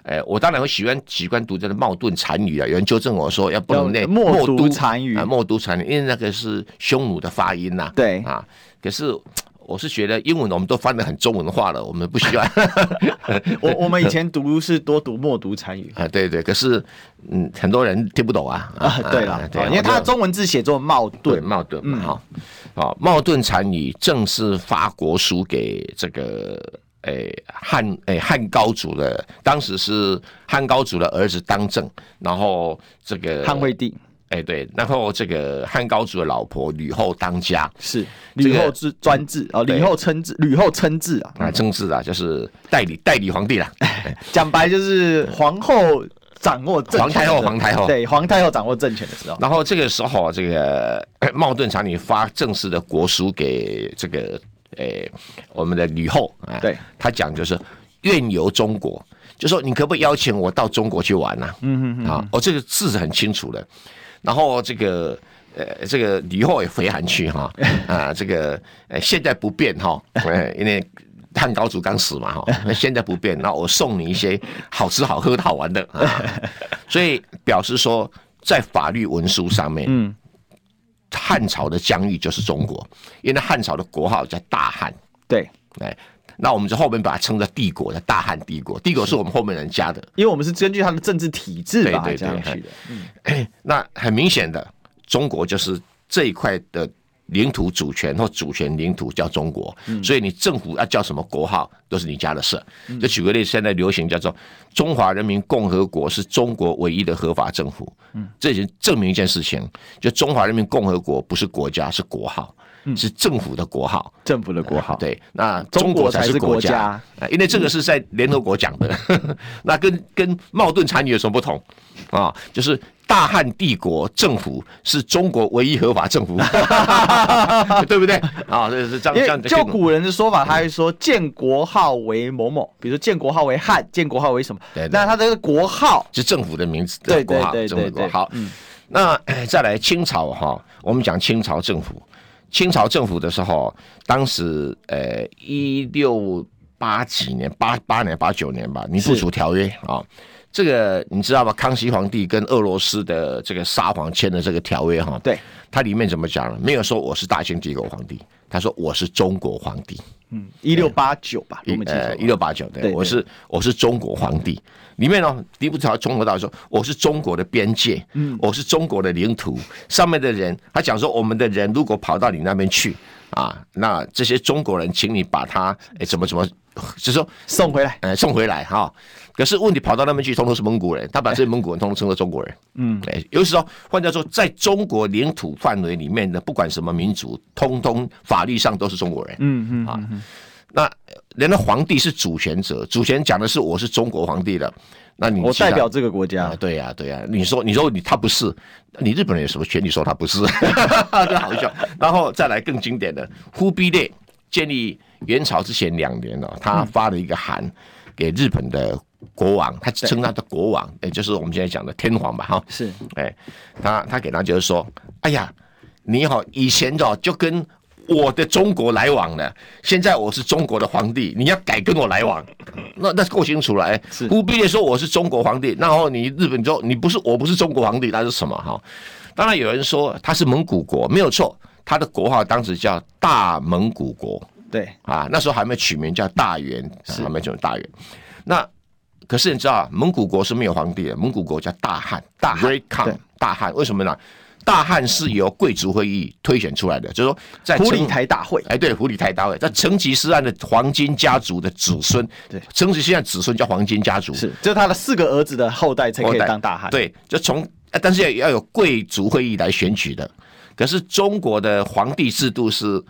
[SPEAKER 2] 哎，我当然会喜欢习惯读这个冒顿残语啊。有人纠正我说，要不能那
[SPEAKER 1] 默读残语
[SPEAKER 2] 啊，默读残语，因为那个是匈奴的发音呐。
[SPEAKER 1] 对
[SPEAKER 2] 啊，可是我是觉得英文我们都翻得很中文化了，我们不需要。
[SPEAKER 1] 我我们以前读是多读默读残语
[SPEAKER 2] 啊，对对。可是嗯，很多人听不懂啊。
[SPEAKER 1] 啊，对了，对，因为它中文字写作冒顿，
[SPEAKER 2] 冒顿嘛哈。好，冒顿残语正式发国书给这个。诶，汉诶汉高祖的当时是汉高祖的儿子当政，然后这个
[SPEAKER 1] 汉惠帝，
[SPEAKER 2] 哎对，然后这个汉高祖的老婆吕后当家，
[SPEAKER 1] 是吕后之专制啊，吕后称制，吕后称制啊，
[SPEAKER 2] 啊称制啊，就是代理代理皇帝啦，
[SPEAKER 1] 讲白就是皇后掌握政权，
[SPEAKER 2] 皇太后皇太后，
[SPEAKER 1] 对皇太后掌握政权的时候，
[SPEAKER 2] 然后这个时候这个茂顿查理发正式的国书给这个。诶、欸，我们的吕后啊，对，他讲就是愿游中国，就说你可不可以邀请我到中国去玩呢、啊？嗯嗯啊，哦，这个字是很清楚的。然后这个呃，这个吕后也回函去哈啊，这个呃现在不便哈，呃，因为汉高祖刚死嘛哈，那现在不便，那我送你一些好吃好喝好玩的啊，所以表示说在法律文书上面，嗯。汉朝的疆域就是中国，因为汉朝的国号叫大汉。
[SPEAKER 1] 对，
[SPEAKER 2] 哎，那我们就后面把它称作帝国的大汉帝国。帝国是我们后面人加的，
[SPEAKER 1] 因为我们是根据它的政治体制把它加上去的。
[SPEAKER 2] 嗯，那很明显的，中国就是这一块的。领土主权或主权领土叫中国，所以你政府要叫什么国号都是你家的事。就举个例子，现在流行叫做“中华人民共和国是中国唯一的合法政府”，这已经证明一件事情，就中华人民共和国不是国家，是国号，是政府的国号，
[SPEAKER 1] 政府的国号。
[SPEAKER 2] 对，那中国才是国家，因为这个是在联合国讲的，那跟跟矛盾残语有什么不同啊？就是。大汉帝国政府是中国唯一合法政府，对不对？啊，这是这样这样。
[SPEAKER 1] 就古人的说法，他会说建国号为某某，比如说建国号为汉，建国号为什么？对，那他这个国号
[SPEAKER 2] 是政府的名字，对对对对对。好，那再来清朝哈，我们讲清朝政府，清朝政府的时候，当时呃一六八几年，八八年八九年吧，尼布楚条约啊。这个你知道吧？康熙皇帝跟俄罗斯的这个沙皇签的这个条约哈，
[SPEAKER 1] 对，
[SPEAKER 2] 它里面怎么讲呢？没有说我是大清帝国皇帝，他说我是中国皇帝。
[SPEAKER 1] 嗯，一六八九吧，
[SPEAKER 2] 呃，一六八九，对，我是我是中国皇帝。里面呢，第一部条从头到尾说我是中国的边界，嗯，我是中国的领土。上面的人他讲说，我们的人如果跑到你那边去啊，那这些中国人，请你把他哎怎么怎么，就是说
[SPEAKER 1] 送回来，
[SPEAKER 2] 呃，送回来哈。可是问题跑到那边去，通通是蒙古人，他把这些蒙古人通通称作中国人。嗯，哎，有时候换句话说，在中国领土范围里面的，不管什么民族，通通法律上都是中国人。嗯嗯啊，那人家皇帝是主权者，主权讲的是我是中国皇帝的，那你
[SPEAKER 1] 我代表这个国家。
[SPEAKER 2] 啊对呀、啊、对呀、啊，你说你说你他不是，你日本人有什么权利说他不是？真好笑。然后再来更经典的，忽必烈建立元朝之前两年了，他发了一个函给日本的。国王，他称他的国王，也就是我们现在讲的天皇吧，哈，是，哎，他他给他就是说，哎呀，你好，以前哦就跟我的中国来往的，现在我是中国的皇帝，你要改跟我来往，那那够清楚了。哎，忽必烈说我是中国皇帝，然后你日本说你不是，我不是中国皇帝，那是什么哈？当然有人说他是蒙古国，没有错，他的国号当时叫大蒙古国。
[SPEAKER 1] 对
[SPEAKER 2] 啊，那时候还没取名叫大元，还没取名大元。那可是你知道，蒙古国是没有皇帝的，蒙古国叫大汉，大汉，大汉，为什么呢？大汉是由贵族会议推选出来的，就是说在
[SPEAKER 1] 胡里台大会，
[SPEAKER 2] 哎，对，胡里台大会，在成吉思汗的黄金家族的子孙，对，成吉思汗子孙叫黄金家族，
[SPEAKER 1] 是，就是他的四个儿子的后代才可以当大汉，
[SPEAKER 2] 对，就从，但是要要有贵族会议来选举的，可是中国的皇帝制度是，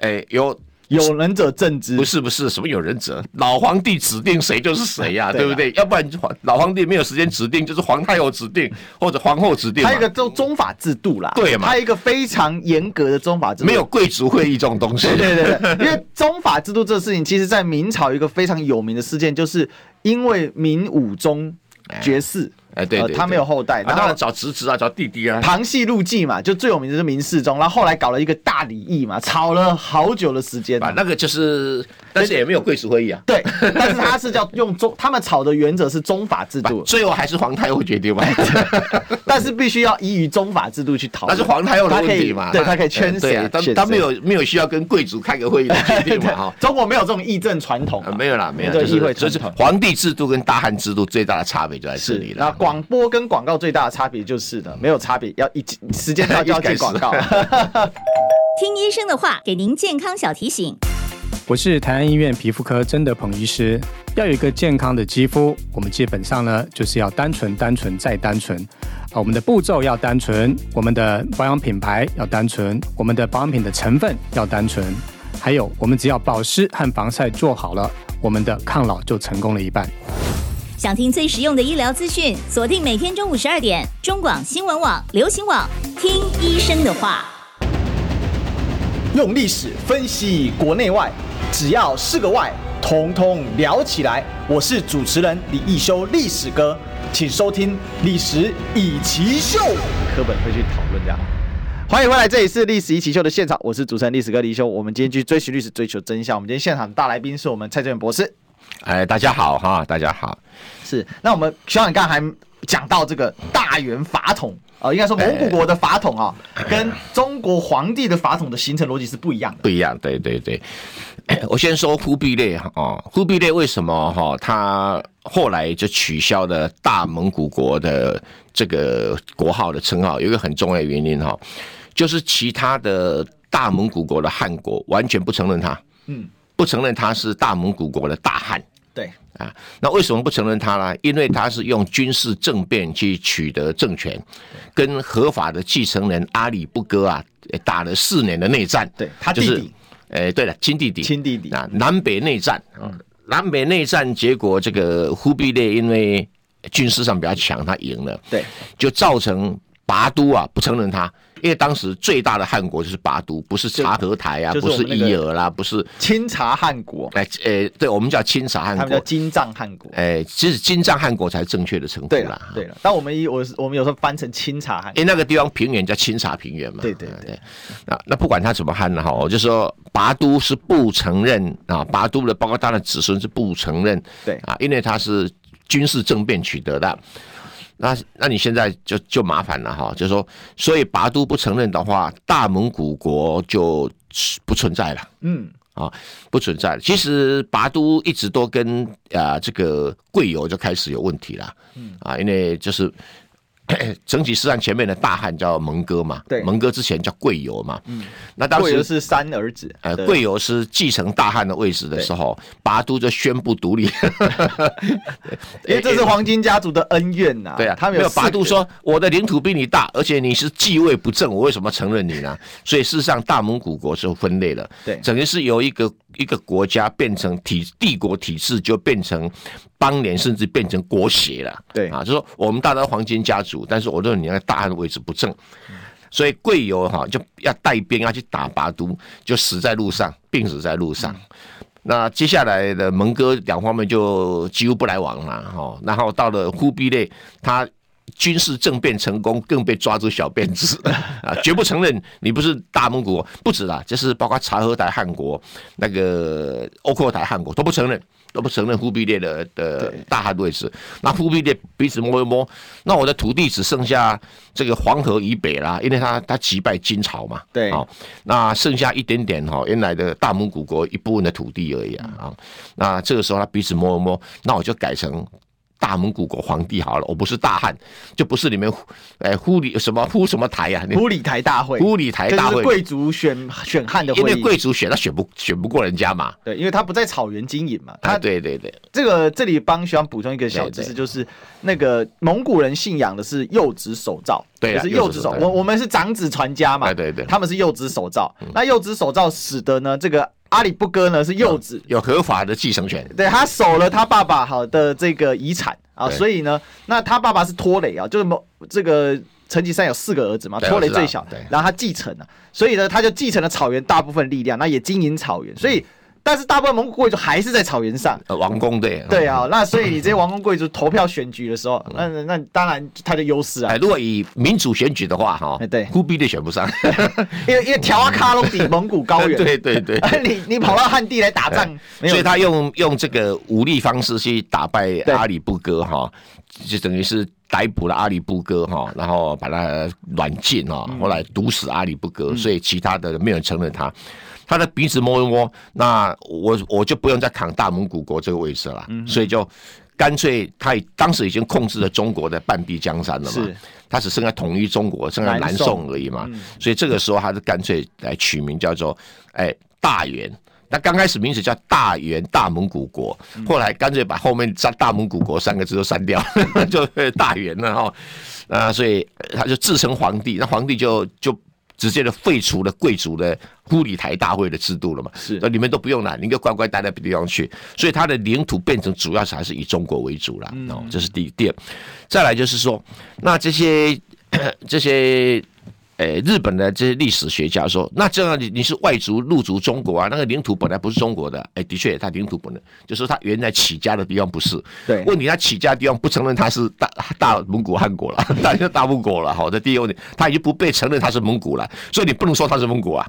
[SPEAKER 2] 哎，由。
[SPEAKER 1] 有仁者正之，
[SPEAKER 2] 不是不是什么有仁者，老皇帝指定谁就是谁呀，对不对？要不然皇老皇帝没有时间指定，就是皇太后指定或者皇后指定。
[SPEAKER 1] 还有一个宗宗法制度啦，
[SPEAKER 2] 对嘛？
[SPEAKER 1] 还有一个非常严格的宗法制度，
[SPEAKER 2] 没有贵族会议这种东西。
[SPEAKER 1] 对对对，因为宗法制度这个事情，其实在明朝一个非常有名的事件，就是因为明武宗绝嗣。
[SPEAKER 2] 哎，对，
[SPEAKER 1] 他没有后代，
[SPEAKER 2] 然后找侄子啊，找弟弟啊。
[SPEAKER 1] 旁系入继嘛，就最有名的是明世宗，然后后来搞了一个大礼议嘛，吵了好久的时间。
[SPEAKER 2] 啊，那个就是，但是也没有贵族会议啊。
[SPEAKER 1] 对，但是他是叫用中，他们吵的原则是宗法制度，
[SPEAKER 2] 最后还是皇太后决定嘛。
[SPEAKER 1] 但是必须要依于宗法制度去讨论。
[SPEAKER 2] 那是皇太后的问题嘛？
[SPEAKER 1] 对，他可以圈谁？
[SPEAKER 2] 他他没有没有需要跟贵族开个会议的决定嘛？哈，
[SPEAKER 1] 中国没有这种议政传统，
[SPEAKER 2] 没有啦，没有，就是就是皇帝制度跟大汉制度最大的差别就在这里了。
[SPEAKER 1] 那广播跟广广告最大的差别就是的，没有差别，要一时间到就要接广告。
[SPEAKER 4] 听医生的话，给您健康小提醒。
[SPEAKER 5] 我是台安医院皮肤科真的彭医师。要有一个健康的肌肤，我们基本上呢就是要单纯、单纯再单纯。啊，我们的步骤要单纯，我们的保养品牌要单纯，我们的保养品的成分要单纯，还有我们只要保湿和防晒做好了，我们的抗老就成功了一半。
[SPEAKER 4] 想听最实用的医疗资讯，锁定每天中午十二点，中广新闻网、流行网，听医生的话。
[SPEAKER 6] 用历史分析国内外，只要是个“外”，统统聊起来。我是主持人李一修，历史哥，请收听《历史以奇秀》。
[SPEAKER 1] 课本会去讨论这样。欢迎回来，这里是《历史一起秀》的现场，我是主持人历史哥李易修。我们今天去追寻历史，追求真相。我们今天现场的大来宾是我们蔡正元博士。
[SPEAKER 2] 哎，大家好哈，大家好。
[SPEAKER 1] 是，那我们学长刚才还讲到这个大元法统啊、呃，应该说蒙古国的法统啊，欸、跟中国皇帝的法统的形成逻辑是不一样的。
[SPEAKER 2] 不一样，对对对。我先说忽必烈哈，忽必烈为什么哈，他后来就取消了大蒙古国的这个国号的称号，有一个很重要的原因哈，就是其他的大蒙古国的汗国完全不承认他，嗯，不承认他是大蒙古国的大汗。
[SPEAKER 1] 对
[SPEAKER 2] 啊，那为什么不承认他呢？因为他是用军事政变去取得政权，跟合法的继承人阿里不哥啊，打了四年的内战。
[SPEAKER 1] 对，他弟弟，
[SPEAKER 2] 哎，对了，亲弟弟，
[SPEAKER 1] 亲弟弟
[SPEAKER 2] 啊，南北内战啊，南北内战结果，这个忽必烈因为军事上比较强，他赢了，对，就造成拔都啊不承认他。因为当时最大的汗国就是拔都，不是察合台啊，不是伊尔啦，不是
[SPEAKER 1] 清察汗国。
[SPEAKER 2] 哎，呃，对，我们叫清察汗国，他
[SPEAKER 1] 们叫金藏汗国。
[SPEAKER 2] 哎，其实金藏汗国才是正确的称呼啦。
[SPEAKER 1] 对了，但我们一我我们有时候翻成清察汗，
[SPEAKER 2] 因为那个地方平原叫清察平原嘛。
[SPEAKER 1] 对对对。
[SPEAKER 2] 那那不管他怎么汗呢哈，我就说拔都是不承认啊，拔都的包括他的子孙是不承认。
[SPEAKER 1] 对啊，
[SPEAKER 2] 因为他是军事政变取得的。那那你现在就就麻烦了哈，就是说，所以拔都不承认的话，大蒙古国就不存在了。嗯，啊，不存在了。其实拔都一直都跟啊这个贵由就开始有问题了。嗯，啊，因为就是。成吉思汗前面的大汗叫蒙哥嘛，对，蒙哥之前叫贵由嘛，嗯，那当时
[SPEAKER 1] 是三儿子，
[SPEAKER 2] 呃，贵由是继承大汗的位置的时候，拔都就宣布独立，
[SPEAKER 1] 因为这是黄金家族的恩怨呐，
[SPEAKER 2] 对啊，他没有拔都说我的领土比你大，而且你是继位不正，我为什么承认你呢？所以事实上大蒙古国是分裂了，对，整个是由一个一个国家变成体帝国体制，就变成邦联，甚至变成国协了，对啊，就说我们大家黄金家族。但是我认为你那个大汗的位置不正，所以贵由哈就要带兵要去打拔都，就死在路上，病死在路上。那接下来的蒙哥两方面就几乎不来往了哈。然后到了忽必烈，他军事政变成功，更被抓住小辫子 啊，绝不承认你不是大蒙古，不止啦，就是包括察合台汗国、那个欧阔台汗国都不承认，都不承认忽必烈的的大汗位置。那忽必烈彼此摸一摸，那我的土地只剩下这个黄河以北啦，因为他他击败金朝嘛，
[SPEAKER 1] 对，
[SPEAKER 2] 好，那剩下一点点哈，原来的大蒙古国一部分的土地而已啊，啊，那这个时候他彼此摸一摸，那我就改成。大蒙古国皇帝好了，我不是大汉，就不是你们，哎，忽里什么忽什么台呀？
[SPEAKER 1] 忽里台大会，
[SPEAKER 2] 忽里台大会，
[SPEAKER 1] 贵族选选汉的会，
[SPEAKER 2] 因为贵族选他选不选不过人家嘛。
[SPEAKER 1] 对，因为他不在草原经营嘛。他，
[SPEAKER 2] 对对对。
[SPEAKER 1] 这个这里帮学长补充一个小知识，就是那个蒙古人信仰的是幼子手造，
[SPEAKER 2] 对，就
[SPEAKER 1] 是幼子手。我我们是长子传家嘛，
[SPEAKER 2] 对对对，
[SPEAKER 1] 他们是幼子守造。那幼子手造使得呢这个。阿里不哥呢是幼子，
[SPEAKER 2] 有合法的继承权，
[SPEAKER 1] 对，他守了他爸爸好的这个遗产啊，所以呢，那他爸爸是拖雷啊，就是某这个成吉思汗有四个儿子嘛，拖雷最小，然后他继承了，所以呢，他就继承了草原大部分力量，那也经营草原，所以。但是大部分蒙古贵族还是在草原上，
[SPEAKER 2] 王公对。
[SPEAKER 1] 对啊，那所以你这些王公贵族投票选举的时候，那那当然他的优势啊。
[SPEAKER 2] 如果以民主选举的话，哈，
[SPEAKER 1] 对，
[SPEAKER 2] 忽必烈选不上，
[SPEAKER 1] 因为因为条阿卡隆比蒙古高原，
[SPEAKER 2] 对对对，
[SPEAKER 1] 你你跑到汉地来打仗，
[SPEAKER 2] 所以他用用这个武力方式去打败阿里不哥哈，就等于是逮捕了阿里不哥哈，然后把他软禁哈，后来毒死阿里不哥，所以其他的没有人承认他。他的鼻子摸一摸，那我我就不用再扛大蒙古国这个位置了，嗯、所以就干脆他当时已经控制了中国的半壁江山了嘛，他只剩下统一中国，剩下南宋而已嘛，嗯、所以这个时候他就干脆来取名叫做哎大元，那刚开始名字叫大元大蒙古国，后来干脆把后面“大蒙古国”三个字都删掉，就大元了哈，啊，所以他就自称皇帝，那皇帝就就。直接的废除了贵族的护理台大会的制度了嘛？
[SPEAKER 1] 是，
[SPEAKER 2] 那你们都不用了，你就乖乖待在别地方去。所以它的领土变成主要是还是以中国为主了。哦、嗯，这是第一。第二，再来就是说，那这些 这些。诶，日本的这些历史学家说，那这样你你是外族入主中国啊？那个领土本来不是中国的。诶，的确，他领土本来就是他原来起家的地方不是。
[SPEAKER 1] 对，
[SPEAKER 2] 问题他起家的地方不承认他是大大蒙古汗国了，那就大蒙古了。好，这第一个问题，他已经不被承认他是蒙古了，所以你不能说他是蒙古啊。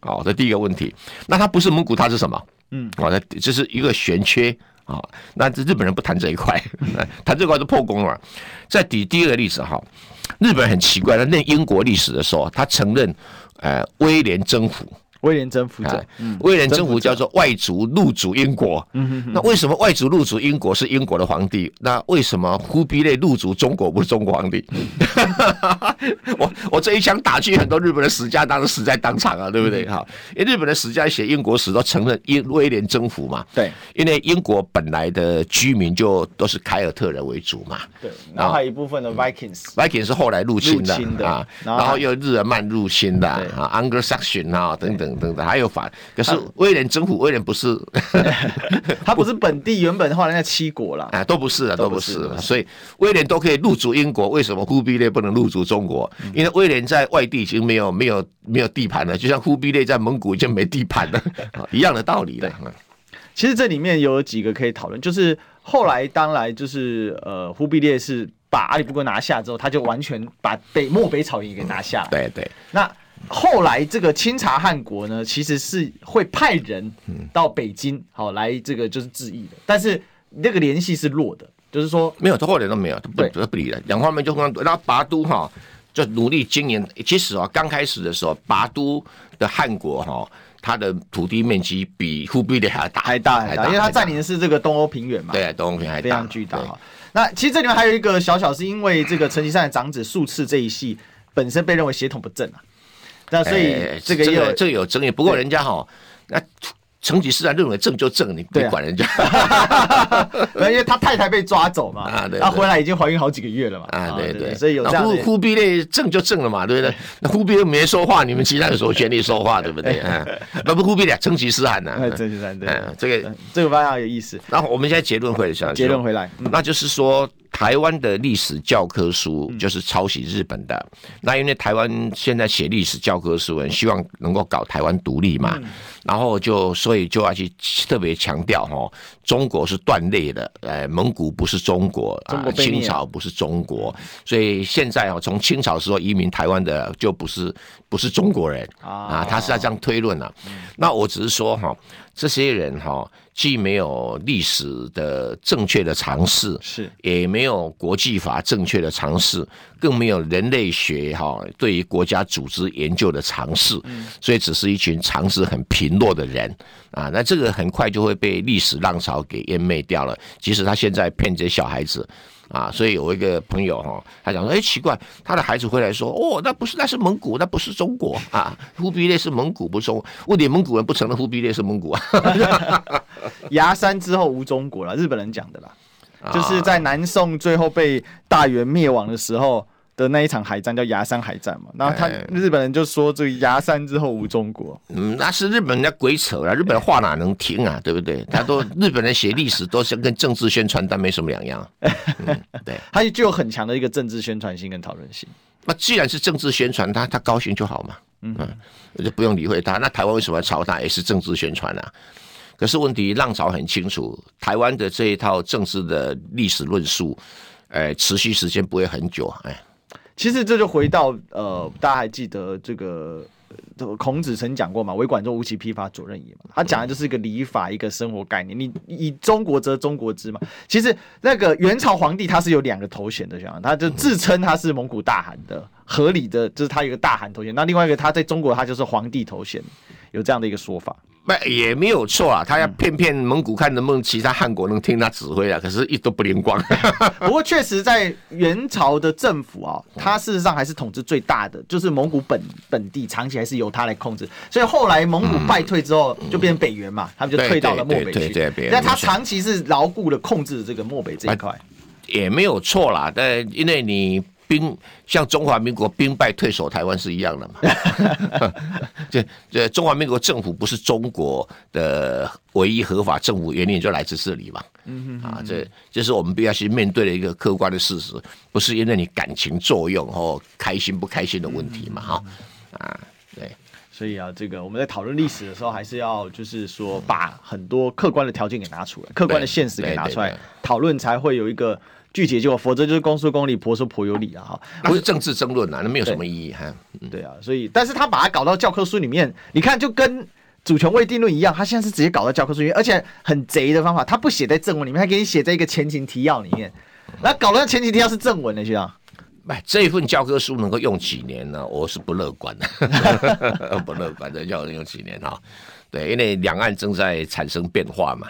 [SPEAKER 2] 好，这第一个问题，那他不是蒙古，他是什么？嗯，好，那这是一个玄缺啊。那这日本人不谈这一块，谈这块就破功了。再举第二个例子哈。日本很奇怪，他念英国历史的时候，他承认，呃，威廉征服。
[SPEAKER 1] 威廉征服者，
[SPEAKER 2] 威廉征服叫做外族入主英国。那为什么外族入主英国是英国的皇帝？那为什么忽必烈入主中国不是中国皇帝？我我这一枪打去，很多日本的史家当时死在当场啊，对不对？哈，因为日本的史家写英国史都承认英威廉征服嘛。
[SPEAKER 1] 对，
[SPEAKER 2] 因为英国本来的居民就都是凯尔特人为主嘛。
[SPEAKER 1] 对，然后还有一部分的 Vikings，Vikings
[SPEAKER 2] 是后来入侵的啊，然后又日耳曼入侵的啊，Anglo-Saxon 啊等等。等等，还有反，可是威廉政府威廉不是，
[SPEAKER 1] 他不是本地原本后来那七国了，
[SPEAKER 2] 啊，都不是啊，都不是，所以威廉都可以入主英国，为什么忽必烈不能入主中国？因为威廉在外地已经没有没有没有地盘了，就像忽必烈在蒙古已经没地盘了，一样的道理的。
[SPEAKER 1] 其实这里面有几个可以讨论，就是后来当然就是呃，忽必烈是把阿里不哥拿下之后，他就完全把北漠北草原给拿下了。
[SPEAKER 2] 对对，
[SPEAKER 1] 那。后来这个清查汗国呢，其实是会派人到北京，好来这个就是致意的，但是那个联系是弱的，就是说
[SPEAKER 2] 没有，他后来都没有，不不不理了。两方面就刚，然后拔都哈就努力经营。其实啊，刚开始的时候，拔都的汗国哈，它的土地面积比忽必烈还要大，
[SPEAKER 1] 还大还大，因为它占领的是这个东欧平原嘛，
[SPEAKER 2] 对，东欧平原还
[SPEAKER 1] 非常巨大。那其实这里面还有一个小小，是因为这个成吉思汗的长子术次这一系本身被认为血统不正啊。那所以这个有
[SPEAKER 2] 这个有争议，不过人家哈，那成吉思汗认为正就正，你别管人家，
[SPEAKER 1] 因为他太太被抓走嘛，啊对，他回来已经怀孕好几个月了嘛，
[SPEAKER 2] 啊对对，
[SPEAKER 1] 所以有这样。
[SPEAKER 2] 忽忽必烈正就正了嘛，对不对？那忽必烈没说话，你们其他人有权利说话，对不对？不不，忽必烈成吉思汗呐，
[SPEAKER 1] 成吉思汗对，
[SPEAKER 2] 这个
[SPEAKER 1] 这个非常有意思。
[SPEAKER 2] 然后我们现在结论回来，
[SPEAKER 1] 结论回来，
[SPEAKER 2] 那就是说。台湾的历史教科书就是抄袭日本的。那因为台湾现在写历史教科书，希望能够搞台湾独立嘛，然后就所以就要去特别强调哈，中国是断裂的，呃，蒙古不是中国啊，清朝不是中国，所以现在啊，从清朝时候移民台湾的就不是不是中国人啊，他是在这样推论啊。那我只是说哈。这些人哈，既没有历史的正确的尝试，是也没有国际法正确的常识，更没有人类学哈对于国家组织研究的尝试，所以只是一群常识很贫弱的人啊。那这个很快就会被历史浪潮给淹灭掉了。即使他现在骗这些小孩子。啊，所以有一个朋友哈，他讲说，哎，奇怪，他的孩子回来说，哦，那不是，那是蒙古，那不是中国啊，忽必烈是蒙古，不是中国，问题蒙古人不承认忽必烈是蒙古啊。
[SPEAKER 1] 牙山之后无中国了，日本人讲的啦，就是在南宋最后被大元灭亡的时候。的那一场海战叫崖山海战嘛，然后他日本人就说这个崖山之后无中国，
[SPEAKER 2] 嗯，那是日本人家鬼扯了，日本话哪能听啊，对不对？他都 日本人写历史都是跟政治宣传单没什么两样，
[SPEAKER 1] 嗯、对，他就有很强的一个政治宣传性跟讨论性。
[SPEAKER 2] 那既然是政治宣传，他他高兴就好嘛，嗯，就不用理会他。那台湾为什么要朝他？也是政治宣传啊。可是问题浪潮很清楚，台湾的这一套政治的历史论述，哎，持续时间不会很久，哎。
[SPEAKER 1] 其实这就回到呃，大家还记得这个孔子曾讲过嘛？“为管仲，无其批发，左任也”嘛。他讲的就是一个礼法，一个生活概念。你以中国则中国之嘛。其实那个元朝皇帝他是有两个头衔的，想他就自称他是蒙古大汗的，合理的就是他有一个大汗头衔。那另外一个他在中国他就是皇帝头衔，有这样的一个说法。
[SPEAKER 2] 那也没有错啊，他要骗骗蒙古，看能不能其他汉国能听他指挥啊。可是，一都不灵光。
[SPEAKER 1] 不过，确实在元朝的政府啊，他事实上还是统治最大的，就是蒙古本本地，长期还是由他来控制。所以后来蒙古败退之后，就变成北元嘛，他们就退到了漠北去。但他长期是牢固的控制这个漠北这一块，
[SPEAKER 2] 也没有错啦。但因为你。兵像中华民国兵败退守台湾是一样的嘛？这这中华民国政府不是中国的唯一合法政府，原因就来自这里嘛？嗯啊，这这是我们必须去面对的一个客观的事实，不是因为你感情作用或开心不开心的问题嘛？哈啊，对，
[SPEAKER 1] 所以啊，这个我们在讨论历史的时候，还是要就是说把很多客观的条件给拿出来，客观的现实给拿出来讨论，才会有一个。具体结果，否则就是公说公理，婆说婆有理啊！哈，
[SPEAKER 2] 不是政治争论啊，那没有什么意义哈。
[SPEAKER 1] 对啊，所以，但是他把它搞到教科书里面，你看就跟主权未定论一样，他现在是直接搞到教科书里面，而且很贼的方法，他不写在正文里面，他给你写在一个前情提要里面，那搞到前情提要是正文的，学长。
[SPEAKER 2] 哎，这一份教科书能够用几年呢？我是不乐观的，不乐观的，要用几年哈？对，因为两岸正在产生变化嘛。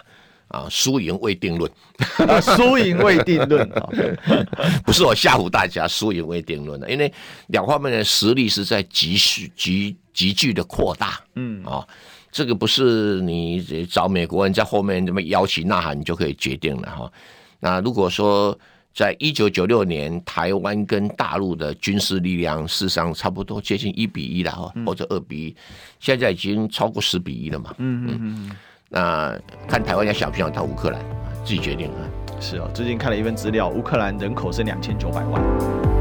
[SPEAKER 2] 啊，输赢未定论，
[SPEAKER 1] 输赢未定论。啊，
[SPEAKER 2] 不是我吓唬大家，输赢未定论的，因为两方面的实力是在急剧、急急剧的扩大，嗯。啊，这个不是你找美国人在后面这么摇旗呐喊，你就可以决定了哈。那如果说在一九九六年，台湾跟大陆的军事力量事实上差不多接近一比一了哈，或者二比一，现在已经超过十比一了嘛，嗯嗯。嗯。那看台湾家小朋友到乌克兰，自己决定啊。
[SPEAKER 1] 是哦，最近看了一份资料，乌克兰人口是两千九百万。